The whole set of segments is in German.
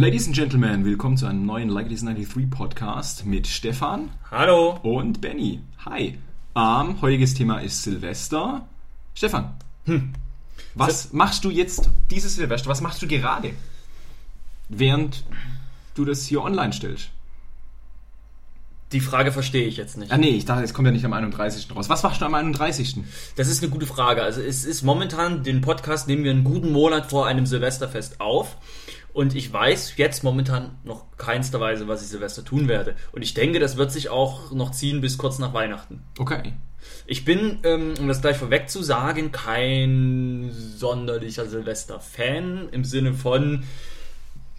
Ladies and Gentlemen, willkommen zu einem neuen Like This 93 Podcast mit Stefan Hallo. und Benny. Hi. Ähm, heutiges Thema ist Silvester. Stefan, was machst du jetzt dieses Silvester? Was machst du gerade? Während du das hier online stellst. Die Frage verstehe ich jetzt nicht. Ah nee, ich dachte, es kommt ja nicht am 31. raus. Was machst du am 31.? Das ist eine gute Frage. Also es ist momentan, den Podcast nehmen wir einen guten Monat vor einem Silvesterfest auf. Und ich weiß jetzt momentan noch keinster Weise, was ich Silvester tun werde. Und ich denke, das wird sich auch noch ziehen bis kurz nach Weihnachten. Okay. Ich bin, ähm, um das gleich vorweg zu sagen, kein sonderlicher Silvester-Fan im Sinne von,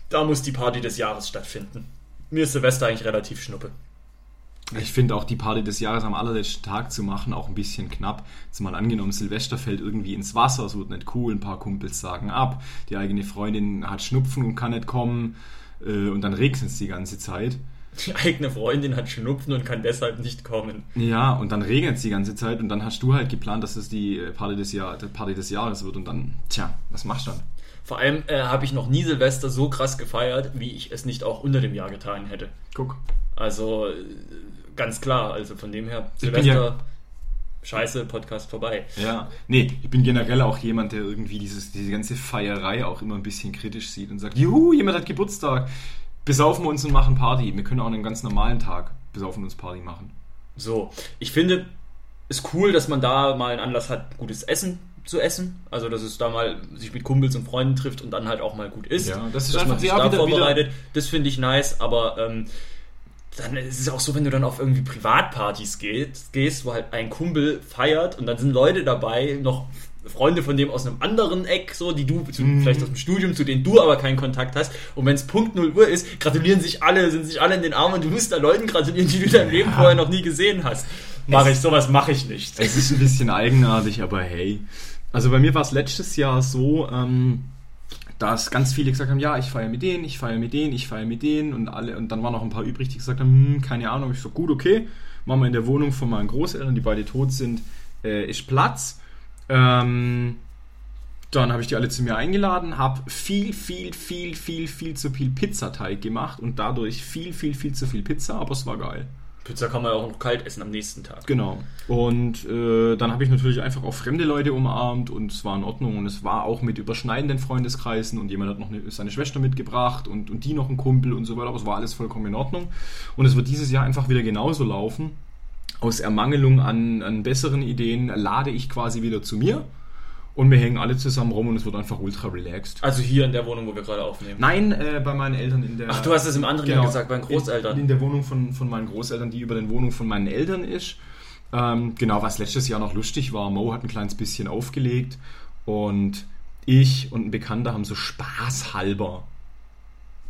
da muss die Party des Jahres stattfinden. Mir ist Silvester eigentlich relativ schnuppe. Ich finde auch die Party des Jahres am allerletzten Tag zu machen auch ein bisschen knapp. Jetzt mal angenommen, Silvester fällt irgendwie ins Wasser, es wird nicht cool, ein paar Kumpels sagen ab, die eigene Freundin hat Schnupfen und kann nicht kommen äh, und dann regnet es die ganze Zeit. Die eigene Freundin hat Schnupfen und kann deshalb nicht kommen. Ja, und dann regnet es die ganze Zeit und dann hast du halt geplant, dass es die äh, Party des, Jahr, die Party des Jahres wird und dann, tja, was machst du dann? Vor allem äh, habe ich noch nie Silvester so krass gefeiert, wie ich es nicht auch unter dem Jahr getan hätte. Guck. Also ganz klar, also von dem her, Silvester, scheiße, Podcast vorbei. Ja, nee, ich bin generell auch jemand, der irgendwie dieses, diese ganze Feierei auch immer ein bisschen kritisch sieht und sagt, juhu, jemand hat Geburtstag, besaufen wir uns und machen Party. Wir können auch einen ganz normalen Tag besaufen und uns Party machen. So, ich finde es cool, dass man da mal einen Anlass hat, gutes Essen zu essen. Also, dass es da mal sich mit Kumpels und Freunden trifft und dann halt auch mal gut isst. Ja, das ist dass einfach- man sich da wieder- vorbereitet. Das finde ich nice, aber ähm, dann ist es auch so, wenn du dann auf irgendwie Privatpartys gehst, gehst, wo halt ein Kumpel feiert und dann sind Leute dabei, noch Freunde von dem aus einem anderen Eck, so, die du zu, Mhm. vielleicht aus dem Studium, zu denen du aber keinen Kontakt hast. Und wenn es Punkt 0 Uhr ist, gratulieren sich alle, sind sich alle in den Armen und du musst da Leuten gratulieren, die du in deinem Leben vorher noch nie gesehen hast. Mache ich, sowas mache ich nicht. Es ist ein bisschen eigenartig, aber hey. Also bei mir war es letztes Jahr so, ähm, dass ganz viele gesagt haben, ja, ich feiere mit denen, ich feiere mit denen, ich feiere mit denen und alle und dann waren noch ein paar übrig, die gesagt haben, hm, keine Ahnung, ich so gut, okay, machen wir in der Wohnung von meinen Großeltern, die beide tot sind, äh, ist Platz. Ähm, dann habe ich die alle zu mir eingeladen, habe viel, viel, viel, viel, viel zu viel Pizzateig gemacht und dadurch viel, viel, viel zu viel Pizza, aber es war geil. Pizza kann man ja auch noch kalt essen am nächsten Tag. Genau. Und äh, dann habe ich natürlich einfach auch fremde Leute umarmt und es war in Ordnung und es war auch mit überschneidenden Freundeskreisen und jemand hat noch eine, seine Schwester mitgebracht und, und die noch ein Kumpel und so weiter, aber es war alles vollkommen in Ordnung. Und es wird dieses Jahr einfach wieder genauso laufen. Aus Ermangelung an, an besseren Ideen lade ich quasi wieder zu mir und wir hängen alle zusammen rum und es wird einfach ultra relaxed. Also hier in der Wohnung, wo wir gerade aufnehmen. Nein, äh, bei meinen Eltern in der. Ach, du hast es im anderen Jahr gesagt, bei den Großeltern. In, in der Wohnung von, von meinen Großeltern, die über den Wohnung von meinen Eltern ist. Ähm, genau, was letztes Jahr noch lustig war, Mo hat ein kleines bisschen aufgelegt und ich und ein Bekannter haben so spaßhalber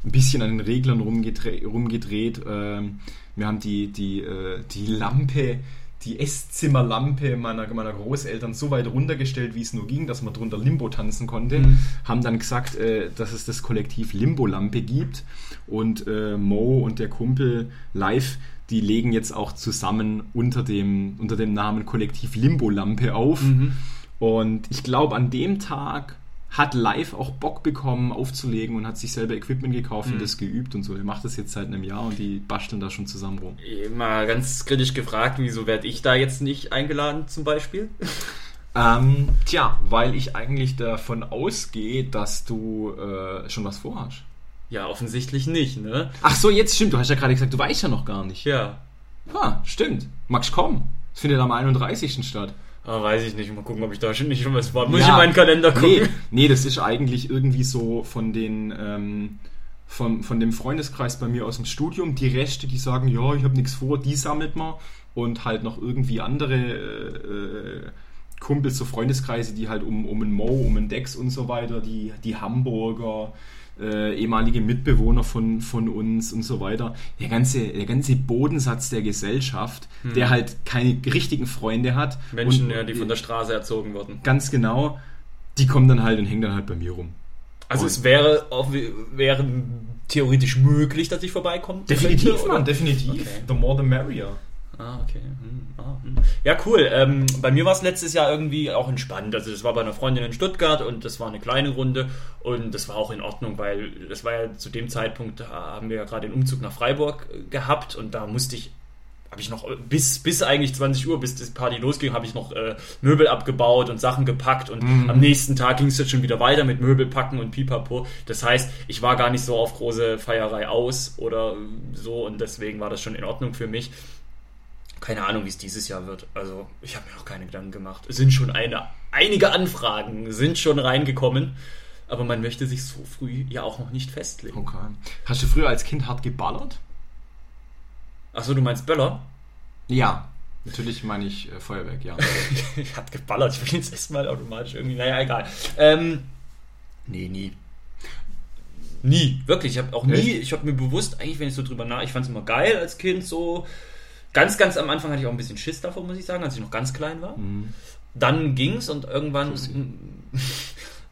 ein bisschen an den Reglern rumgedreht. rumgedreht. Ähm, wir haben die, die, äh, die Lampe, die Esszimmerlampe meiner, meiner Großeltern so weit runtergestellt, wie es nur ging, dass man drunter Limbo tanzen konnte. Mhm. Haben dann gesagt, äh, dass es das Kollektiv Limbo-Lampe gibt. Und äh, Mo und der Kumpel live, die legen jetzt auch zusammen unter dem, unter dem Namen Kollektiv Limbo-Lampe auf. Mhm. Und ich glaube, an dem Tag hat live auch Bock bekommen aufzulegen und hat sich selber Equipment gekauft Mhm. und das geübt und so. Der macht das jetzt seit einem Jahr und die basteln da schon zusammen rum. Mal ganz kritisch gefragt, wieso werde ich da jetzt nicht eingeladen zum Beispiel? Ähm, tja, weil ich eigentlich davon ausgehe, dass du äh, schon was vorhast. Ja, offensichtlich nicht, ne? Ach so, jetzt stimmt. Du hast ja gerade gesagt, du weißt ja noch gar nicht. Ja. Ah, stimmt. Magst kommen? Es findet am 31. statt. Aber weiß ich nicht. Mal gucken, ob ich da schon nicht schon was war. Muss Ja. ich in meinen Kalender gucken? Nee, nee, das ist eigentlich irgendwie so von den ähm, von, von dem Freundeskreis bei mir aus dem Studium, die Reste, die sagen, ja, ich habe nichts vor, die sammelt man und halt noch irgendwie andere äh, Kumpels, so Freundeskreise, die halt um, um einen Mo, um einen Dex und so weiter, die, die Hamburger, äh, ehemalige Mitbewohner von, von uns und so weiter. Der ganze, der ganze Bodensatz der Gesellschaft, der halt keine richtigen Freunde hat. Hm. Menschen, und, ja, die von der Straße erzogen wurden. Ganz genau. Die kommen dann halt und hängen dann halt bei mir rum. Also Und- es wäre auch wäre theoretisch möglich, dass ich vorbeikomme. Definitiv, könnte, oder? Mann, definitiv. Okay. The more the merrier. Ah, okay. Hm, ah, hm. Ja, cool. Ähm, bei mir war es letztes Jahr irgendwie auch entspannt. Also das war bei einer Freundin in Stuttgart und das war eine kleine Runde und das war auch in Ordnung, weil das war ja zu dem Zeitpunkt, da haben wir ja gerade den Umzug nach Freiburg äh, gehabt und da musste ich habe ich noch bis bis eigentlich 20 Uhr, bis die Party losging, habe ich noch äh, Möbel abgebaut und Sachen gepackt und Mhm. am nächsten Tag ging es jetzt schon wieder weiter mit Möbel packen und Pipapo. Das heißt, ich war gar nicht so auf große Feierei aus oder so und deswegen war das schon in Ordnung für mich. Keine Ahnung, wie es dieses Jahr wird. Also, ich habe mir noch keine Gedanken gemacht. Es sind schon eine, einige Anfragen sind schon reingekommen, aber man möchte sich so früh ja auch noch nicht festlegen. Okay. Hast du früher als Kind hart geballert? Achso, du meinst Böller? Ja. Natürlich meine ich äh, Feuerwerk, ja. ich hab geballert, ich bin jetzt erstmal automatisch irgendwie, naja, egal. Ähm, nee, nie. Nie, wirklich. Ich habe auch nie, ich habe mir bewusst, eigentlich, wenn ich so drüber nach, ich fand es immer geil als Kind so. Ganz, ganz am Anfang hatte ich auch ein bisschen Schiss davor, muss ich sagen, als ich noch ganz klein war. Dann ging's und irgendwann.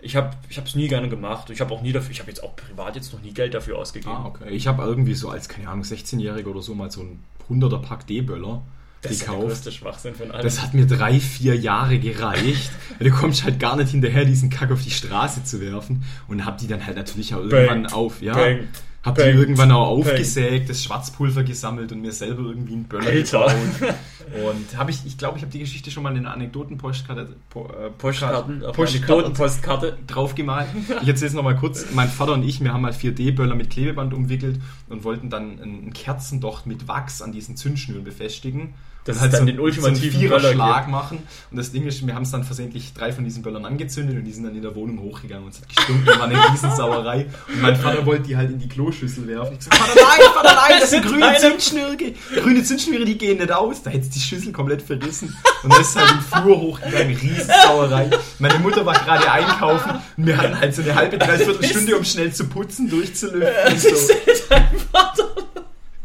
Ich habe es nie gerne gemacht. Ich habe auch nie dafür, ich habe jetzt auch privat jetzt noch nie Geld dafür ausgegeben. Ah, okay. Ich habe irgendwie so als, keine Ahnung, 16-Jähriger oder so mal so ein 100er Pack D-Böller das ist der gekauft. größte Schwachsinn von allen. Das hat mir drei, vier Jahre gereicht. du kommst halt gar nicht hinterher, diesen Kack auf die Straße zu werfen. Und hab die dann halt natürlich auch irgendwann Bang. auf, ja. Bang. Hab Bang. die irgendwann auch aufgesägt, das Schwarzpulver gesammelt und mir selber irgendwie einen Böller Alter. gebaut. Und habe ich, ich glaube, ich habe die Geschichte schon mal in einer Anekdotenpostkarte po, äh, Postkarten, auf Postkarten Anekdotenpostkarte. drauf gemalt. Ich erzähle es nochmal kurz. Mein Vater und ich, wir haben mal 4D-Böller mit Klebeband umwickelt und wollten dann einen Kerzendocht mit Wachs an diesen Zündschnüren befestigen. Das und halt ist dann so, den ultimativen so Böller machen. Und das Ding ist, wir haben es dann versehentlich drei von diesen Böllern angezündet und die sind dann in der Wohnung hochgegangen und es hat gestunken und war eine Riesensauerei. Und mein Vater wollte die halt in die Kloschüssel werfen. Ich gesagt, Vater, nein, Vater, nein, das sind grüne Nein. Zündschnüre. Grüne Zündschnüre, die gehen nicht aus. Da hätte die Schüssel komplett verrissen. Und das ist halt im Flur hochgegangen, Riesensauerei. Meine Mutter war gerade einkaufen und wir hatten halt so eine halbe, dreiviertel Stunde, um schnell zu putzen, durchzulüften. und Das ist so. dein Vater.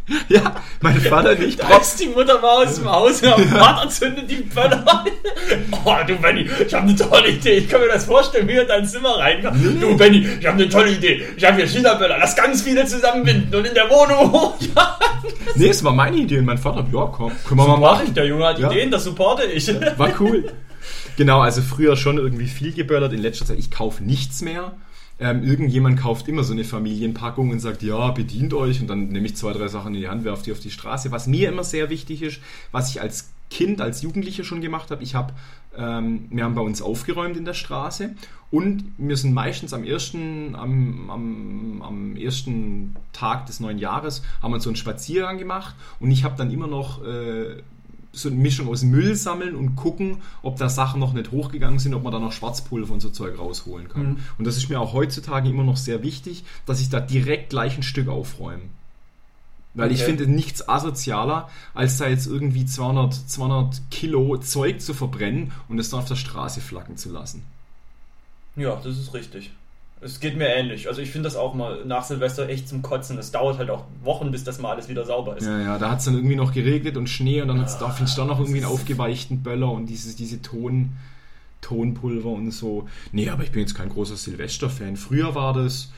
Ja, mein Vater nicht. Da ist die Mutter mal aus dem Haus und am Vater zündet die Böller an. Oh, du Benny, ich habe eine tolle Idee. Ich kann mir das vorstellen, wie er in dein Zimmer reinkommt. Du Benny, ich habe eine tolle Idee. Ich habe hier China-Böller. Lass ganz viele zusammenbinden und in der Wohnung hochjagen. Nee, es war meine Idee und mein Vater, ja, komm, können wir mal Mach machen. ich, der Junge hat Ja. Ideen, das supporte ich. War cool. Genau, also früher schon irgendwie viel geböllert. In letzter Zeit, ich kaufe nichts mehr. Ähm, irgendjemand kauft immer so eine Familienpackung und sagt, ja, bedient euch. Und dann nehme ich zwei, drei Sachen in die Hand, werfe die auf die Straße. Was mir immer sehr wichtig ist, was ich als Kind, als Jugendlicher schon gemacht habe, ich habe, ähm, wir haben bei uns aufgeräumt in der Straße und wir sind meistens am ersten, am, am, am ersten Tag des neuen Jahres, haben wir so einen Spaziergang gemacht und ich habe dann immer noch äh, so eine Mischung aus Müll sammeln und gucken, ob da Sachen noch nicht hochgegangen sind, ob man da noch Schwarzpulver und so Zeug rausholen kann. Mhm. Und das ist mir auch heutzutage immer noch sehr wichtig, dass ich da direkt gleich ein Stück aufräume. Weil ich Okay. finde nichts asozialer, als da jetzt irgendwie 200, 200 Kilo Zeug zu verbrennen und es dann auf der Straße flacken zu lassen. Ja, das ist richtig. Es geht mir ähnlich. Also ich finde das auch mal nach Silvester echt zum Kotzen. Es dauert halt auch Wochen, bis das mal alles wieder sauber ist. Ja, ja, da hat es dann irgendwie noch geregnet und Schnee und dann hat's da Ah, findest du da noch irgendwie einen aufgeweichten Böller und dieses, diese Ton, Tonpulver und so. Nee, aber ich bin jetzt kein großer Silvester-Fan. Früher war das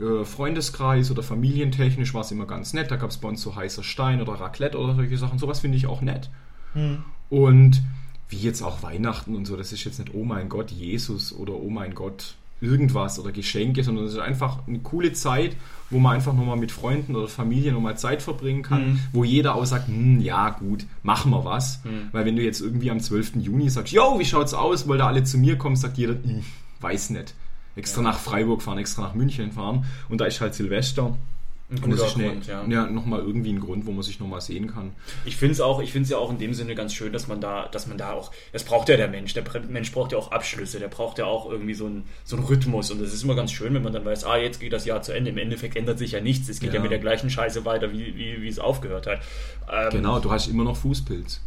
äh, Freundeskreis oder familientechnisch war es immer ganz nett. Da gab es bei uns so heißer Stein oder Raclette oder solche Sachen. Sowas finde ich auch nett. Hm. Und wie jetzt auch Weihnachten und so, das ist jetzt nicht, oh mein Gott, Jesus oder oh mein Gott, irgendwas oder Geschenke, sondern es ist einfach eine coole Zeit, wo man einfach nochmal mit Freunden oder Familie nochmal Zeit verbringen kann, Mhm. wo jeder auch sagt, hm, ja gut, machen wir was. Mhm. Weil wenn du jetzt irgendwie am 12. Juni sagst, yo, wie schaut's aus, wollt ihr alle zu mir kommen, sagt jeder, hm, weiß nicht. Extra Ja. nach Freiburg fahren, extra nach München fahren und da ist halt Silvester. Ein Und das guter ist eine, Grund, ja. ja, nochmal irgendwie ein Grund, wo man sich nochmal sehen kann. Ich finde es auch, ich finde es ja auch in dem Sinne ganz schön, dass man da, dass man da auch, das braucht ja der Mensch. Der Mensch braucht ja auch Abschlüsse, der braucht ja auch irgendwie so einen so einen Rhythmus. Und das ist immer ganz schön, wenn man dann weiß, ah, jetzt geht das Jahr zu Ende. Im Endeffekt ändert sich ja nichts. Es geht ja, Ja. mit der gleichen Scheiße weiter, wie, wie, wie es aufgehört hat. Ähm, Genau, du hast immer noch Fußpilz.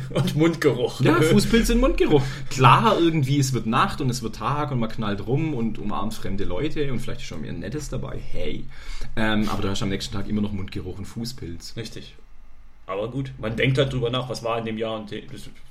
Und Mundgeruch. Ja, Fußpilz und Mundgeruch. Klar, irgendwie, es wird Nacht und es wird Tag und man knallt rum und umarmt fremde Leute und vielleicht ist schon mehr Nettes dabei. Hey. Ähm, aber du hast am nächsten Tag immer noch Mundgeruch und Fußpilz. Richtig. Aber gut, man denkt halt drüber nach, was war in dem Jahr und das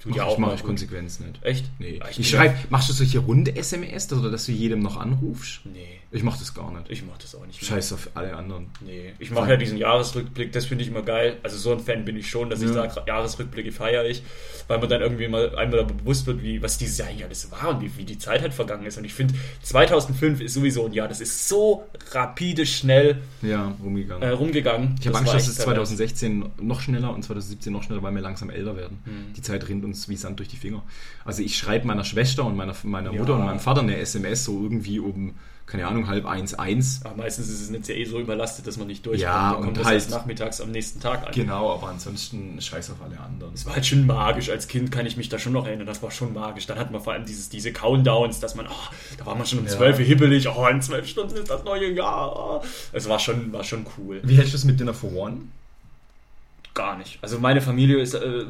tut ja Mach auch ich mache ich. Konsequenz nicht. Echt? Nee. Ich, bin schreibe, machst du solche Runde-SMS oder dass du jedem noch anrufst? Ja, nee, Ich mache das gar nicht. ich mach das auch nicht. Scheiß auf alle anderen. Nee, ich mache ja diesen Jahresrückblick, das finde ich immer geil. Also so ein Fan bin ich schon, dass ich Ja. sage, Jahresrückblicke feiere ich, weil man dann irgendwie mal einmal bewusst wird, wie, was dieses Jahr eigentlich alles war und wie, wie die Zeit halt vergangen ist. Und ich finde, 2005 ist sowieso ein Jahr, das ist so rapide schnell Ja, rumgegangen. äh, rumgegangen. ich habe Angst, dass es pervers. 2016 noch schneller und 2017 noch schneller, weil wir langsam älter werden. Hm. Die Zeit rinnt uns wie Sand durch die Finger. Also ich schreibe meiner Schwester und meiner, meiner Ja. Mutter und meinem Vater eine SMS so irgendwie um, keine Ahnung, halb eins, eins. Aber meistens ist das Netz ja eh so überlastet, dass man nicht durchkommt. Ja, kommt und das halt- nachmittags am nächsten Tag an. Genau, aber ansonsten scheiß auf alle anderen. Das war halt schon magisch. Als Kind kann ich mich da schon noch erinnern. Das war schon magisch. Dann hat man vor allem dieses, diese Countdowns, dass man, oh, da war man schon um Ja. 12 Uhr hibbelig. Oh, in 12 Stunden ist das neue Jahr. Es war schon, war schon cool. Wie hältst du es mit Dinner for One? Gar nicht. Also meine Familie ist äh,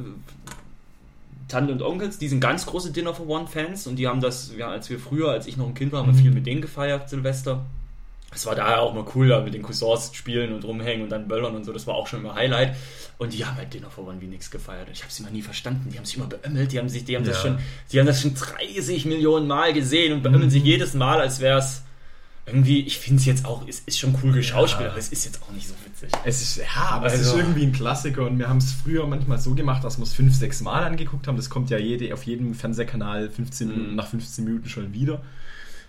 Tante und Onkels, die sind ganz große Dinner for One Fans und die haben das, ja, als wir früher, als ich noch ein Kind war, haben wir viel mit denen gefeiert, Silvester. Es war daher auch mal cool, da mit den Cousins spielen und rumhängen und dann böllern und so, das war auch schon immer Highlight. Und die haben halt Dinner for One wie nichts gefeiert. Ich habe sie immer nie verstanden. Die haben sich immer beömmelt, die haben sich, die haben das Ja. schon, die haben das schon 30 Millionen Mal gesehen und beömmeln sich jedes Mal, als wäre es irgendwie, ich finde es jetzt auch, es ist schon cool geschauspielt, aber es ist jetzt auch nicht so witzig. Es ist, ja, aber es Also- ist irgendwie ein Klassiker und wir haben es früher manchmal so gemacht, dass wir es fünf, sechs Mal angeguckt haben. Das kommt ja jede, auf jedem Fernsehkanal 15 Mhm. Nach 15 Minuten schon wieder.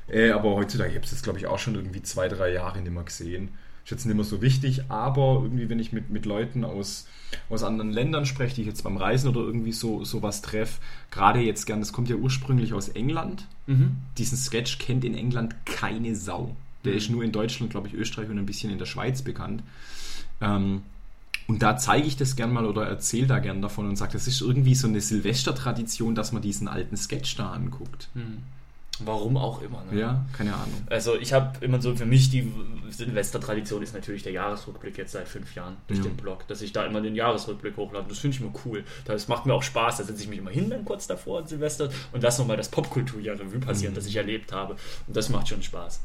Äh, aber heutzutage, ich habe es jetzt glaube ich auch schon irgendwie zwei, drei Jahre nicht mehr gesehen. Ist jetzt nicht mehr so wichtig, aber irgendwie, wenn ich mit, mit Leuten aus, aus anderen Ländern spreche, die ich jetzt beim Reisen oder irgendwie so sowas treffe, gerade jetzt gern, das kommt ja ursprünglich aus England. Diesen Sketch kennt in England keine Sau. Der ist nur in Deutschland, glaube ich, Österreich und ein bisschen in der Schweiz bekannt. Ähm, und da zeige ich das gern mal oder erzähle da gern davon und sage, das ist irgendwie so eine Silvestertradition, dass man diesen alten Sketch da anguckt. Warum auch immer. Ne? Ja, keine Ahnung. Also ich habe immer so für mich die Silvestertradition ist natürlich der Jahresrückblick jetzt seit fünf Jahren durch Ja. den Blog, dass ich da immer den Jahresrückblick hochlade. Das finde ich immer cool. Das macht mir auch Spaß. Da setze ich mich immer hin dann kurz davor an Silvester und lasse nochmal das Popkulturjahr Revue passieren, das ich erlebt habe. Und das macht schon Spaß.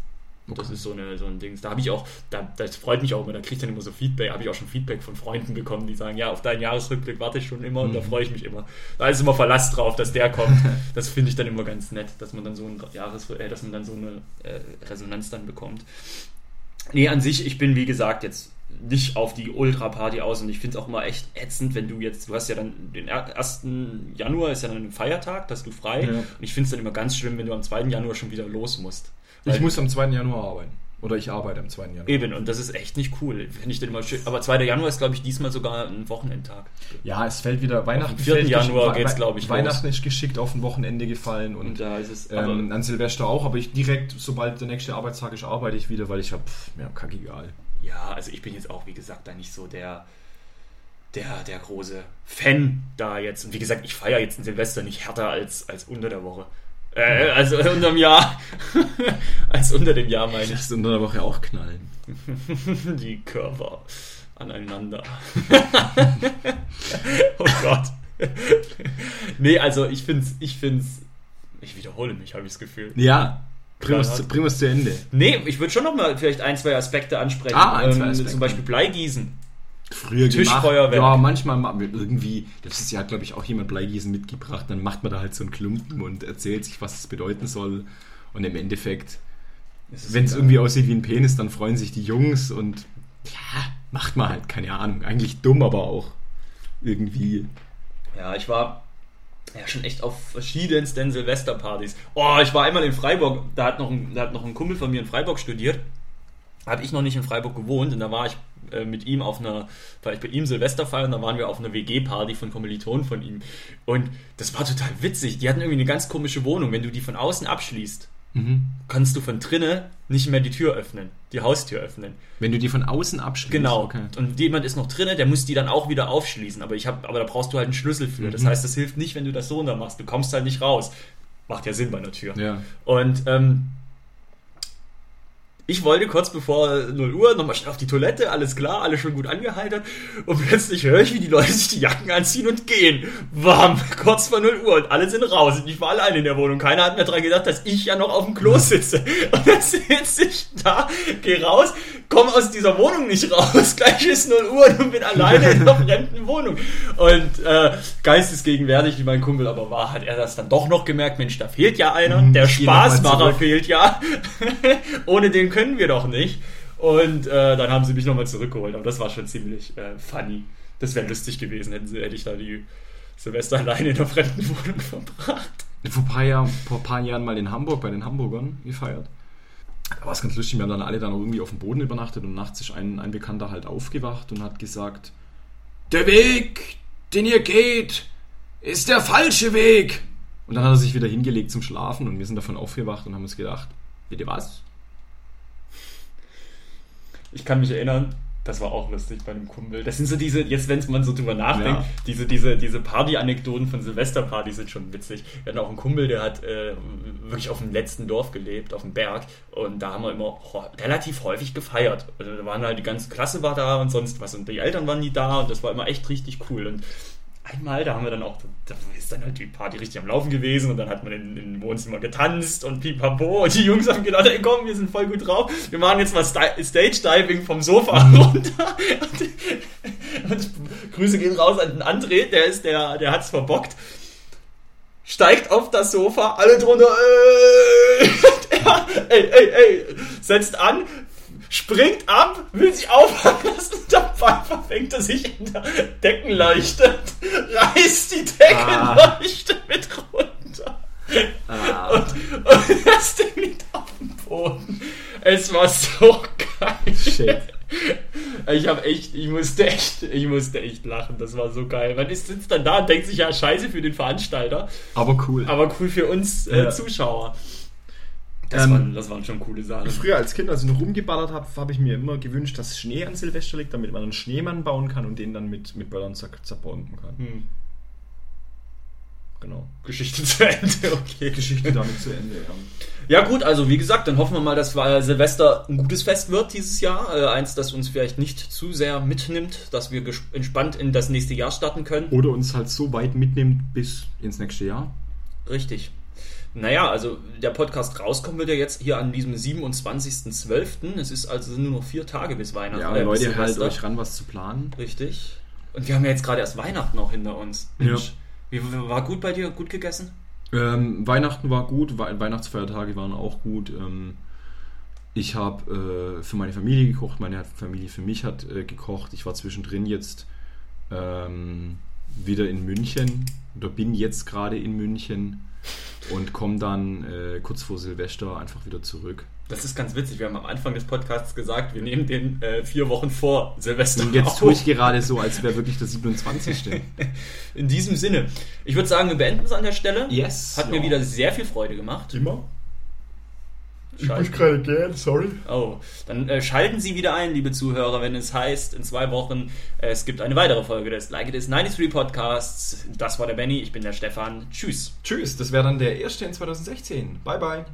Und Das Okay. ist so, eine, so ein Ding. Da habe ich auch, da, das freut mich auch immer, da kriege ich dann immer so Feedback, habe ich auch schon Feedback von Freunden bekommen, die sagen, ja, auf deinen Jahresrückblick warte ich schon immer und da freue ich mich immer. Da ist immer Verlass drauf, dass der kommt. Das finde ich dann immer ganz nett, dass man dann so ein Jahres, äh, dass man dann so eine äh, Resonanz dann bekommt. Nee, an sich, ich bin wie gesagt jetzt nicht auf die Ultra-Party aus und ich finde es auch immer echt ätzend, wenn du jetzt, du hast ja dann den er- 1. Januar ist ja dann ein Feiertag, dass du frei Ja. und ich finde es dann immer ganz schlimm, wenn du am 2. Januar schon wieder los musst. Ich muss am 2. Januar arbeiten. Oder ich arbeite am 2. Januar. Eben, und das ist echt nicht cool. Finde ich dann immer schön. Aber 2. Januar ist, glaube ich, diesmal sogar ein Wochenendtag. Ja, es fällt wieder Weihnachten. Am 4. fällt Januar gesch- geht's, Wei- glaub ich, Weihnachten ist geschickt auf ein Wochenende gefallen und, Und da ist es. ähm, an Silvester auch, aber ich direkt, sobald der nächste Arbeitstag ist, arbeite ich wieder, weil ich habe, mir kackegal. Ja, also ich bin jetzt auch, wie gesagt, da nicht so der, der, der große Fan da jetzt. Und wie gesagt, ich feiere jetzt ein Silvester nicht härter als, als unter der Woche. Äh, also unter dem Jahr. als unter dem Jahr meine ich. Das ist unter der Woche auch knallen. Die Körper aneinander. oh Gott. nee, also ich find's, ich find's, ich wiederhole mich, habe ich das Gefühl. Ja, Primus, Klar. zu, Primus zu Ende. Nee, ich würde schon noch mal vielleicht ein, zwei Aspekte ansprechen. Ah, ein, zwei Ähm, Aspekte. Zum Beispiel Bleigießen. Früher Tischfeuerwerk. Ja, manchmal machen wir irgendwie, letztes Jahr hat, glaube ich, auch jemand Bleigießen mitgebracht, dann macht man da halt so einen Klumpen und erzählt sich, was es bedeuten soll. Und im Endeffekt, wenn es irgendwie aussieht wie ein Penis, dann freuen sich die Jungs und ja, macht man halt, keine Ahnung. Eigentlich dumm, aber auch irgendwie. Ja, ich war ja schon echt auf verschiedensten Silvesterpartys. Oh, ich war einmal in Freiburg, da hat noch ein, da hat noch ein Kumpel von mir in Freiburg studiert. Habe ich noch nicht in Freiburg gewohnt und da war ich äh, mit ihm auf einer, war ich bei ihm Silvester feiern, da waren wir auf einer WG-Party von Kommilitonen von ihm. Und das war total witzig. Die hatten irgendwie eine ganz komische Wohnung. Wenn du die von außen abschließt, kannst du von drinnen nicht mehr die Tür öffnen, die Haustür öffnen. Wenn du die von außen abschließt. Genau. Okay. Und jemand ist noch drinne, der muss die dann auch wieder aufschließen. Aber ich habe, aber da brauchst du halt einen Schlüssel für. Mhm. Das heißt, das hilft nicht, wenn du das so machst. Du kommst halt nicht raus. Macht ja Sinn bei einer Tür. Ja. Und ähm, Ich wollte kurz bevor 0 Uhr nochmal schnell auf die Toilette, alles klar, alles schon gut angeheitert. Und plötzlich höre ich, wie die Leute sich die Jacken anziehen und gehen. Warm, kurz vor 0 Uhr. Und alle sind raus. Und ich war allein in der Wohnung. Keiner hat mir daran gedacht, dass ich ja noch auf dem Klo sitze. Und dann sitze ich da, geh raus, komm aus dieser Wohnung nicht raus. Gleich ist 0 Uhr und bin alleine in einer fremden Wohnung. Und äh, geistesgegenwärtig, wie mein Kumpel aber war, hat er das dann doch noch gemerkt. Mensch, da fehlt ja einer. Der noch mal Spaßmacher fehlt ja. Ohne den können wir doch nicht. Und äh, dann haben sie mich nochmal zurückgeholt. Aber das war schon ziemlich äh, funny. Das wäre lustig gewesen, hätten sie, hätte ich da die Silvester alleine in einer fremden Wohnung verbracht. Vor paar, Jahren, vor paar Jahren mal in Hamburg bei den Hamburgern gefeiert. Da war es ganz lustig, wir haben dann alle dann irgendwie auf dem Boden übernachtet und nachts ist ein, ein Bekannter halt aufgewacht und hat gesagt, der Weg, den ihr geht, ist der falsche Weg. Und dann hat er sich wieder hingelegt zum Schlafen und wir sind davon aufgewacht und haben uns gedacht, bitte was? Ich kann mich erinnern, das war auch lustig bei einem Kumpel. Das sind so diese, jetzt wenn man so drüber nachdenkt, Ja. diese, diese, diese Party-Anekdoten von Silvesterpartys sind schon witzig. Wir hatten auch einen Kumpel, der hat äh, wirklich auf dem letzten Dorf gelebt, auf dem Berg. Und da haben wir immer relativ häufig gefeiert. Also da waren halt die ganze Klasse war da und sonst was. Und die Eltern waren nie da und das war immer echt richtig cool. Und einmal, da haben wir dann auch, da ist dann halt die Party richtig am Laufen gewesen und dann hat man in, in im Wohnzimmer getanzt und pipapo und die Jungs haben gedacht, ey komm, wir sind voll gut drauf, wir machen jetzt mal Stage-Diving vom Sofa runter. Und, und Grüße gehen raus an den André, der ist, der, der hat's verbockt, steigt auf das Sofa, alle drunter, ey, ey, ey, ey, setzt an, springt ab, will sich auffangen lassen, dabei verfängt er sich in der Deckenleuchte, reißt die Deckenleuchte mit runter Ah, und, und das Ding liegt auf dem Boden. Es war so geil. shit. Ich habe echt, ich musste echt, ich musste echt lachen. Das war so geil. Man ist, sitzt dann da und denkt sich ja scheiße für den Veranstalter, Aber cool. aber cool für uns äh, Ja. Zuschauer. Das, Ähm, waren, das waren schon coole Sachen. Früher als Kind, als ich noch rumgeballert habe, habe ich mir immer gewünscht, dass Schnee an Silvester liegt, damit man einen Schneemann bauen kann und den dann mit, mit Böllern zer zerbomben kann. Hm. Genau. Geschichte zu Ende, okay. Geschichte damit zu Ende, ja. Ja gut, also wie gesagt, dann hoffen wir mal, dass Silvester ein gutes Fest wird dieses Jahr. Äh, eins, das uns vielleicht nicht zu sehr mitnimmt, dass wir entspannt in das nächste Jahr starten können. Oder uns halt so weit mitnimmt bis ins nächste Jahr. Richtig. Naja, also der Podcast rauskommen wird ja jetzt hier an diesem 27.12. Es ist also nur noch vier Tage bis Weihnachten. Ja, äh, Leute, halt euch ran, was zu planen. Richtig. Und wir haben ja jetzt gerade erst Weihnachten auch hinter uns. Ja. Mensch, Wie, war gut bei dir? Gut gegessen? Ähm, Weihnachten war gut, We Weihnachtsfeiertage waren auch gut. Ähm, ich habe äh, für meine Familie gekocht, meine Familie für mich hat äh, gekocht. Ich war zwischendrin jetzt ähm, wieder in München oder bin jetzt gerade in München und komme dann äh, kurz vor Silvester einfach wieder zurück. Das ist ganz witzig. Wir haben am Anfang des Podcasts gesagt, wir nehmen den äh, vier Wochen vor Silvester Und jetzt auf. tue ich gerade so, als wäre wirklich der 27. In diesem Sinne. Ich würde sagen, wir beenden es an der Stelle. Yes. Hat mir ja. wieder sehr viel Freude gemacht. immer. Scheiße. gerade gern, sorry. Oh, dann äh, schalten Sie wieder ein, liebe Zuhörer, wenn es heißt, in zwei Wochen, äh, es gibt eine weitere Folge des Like It Is 93 Podcasts. Das war der Benny, ich bin der Stefan. Tschüss. Tschüss, das wäre dann der erste in 2016. Bye, bye.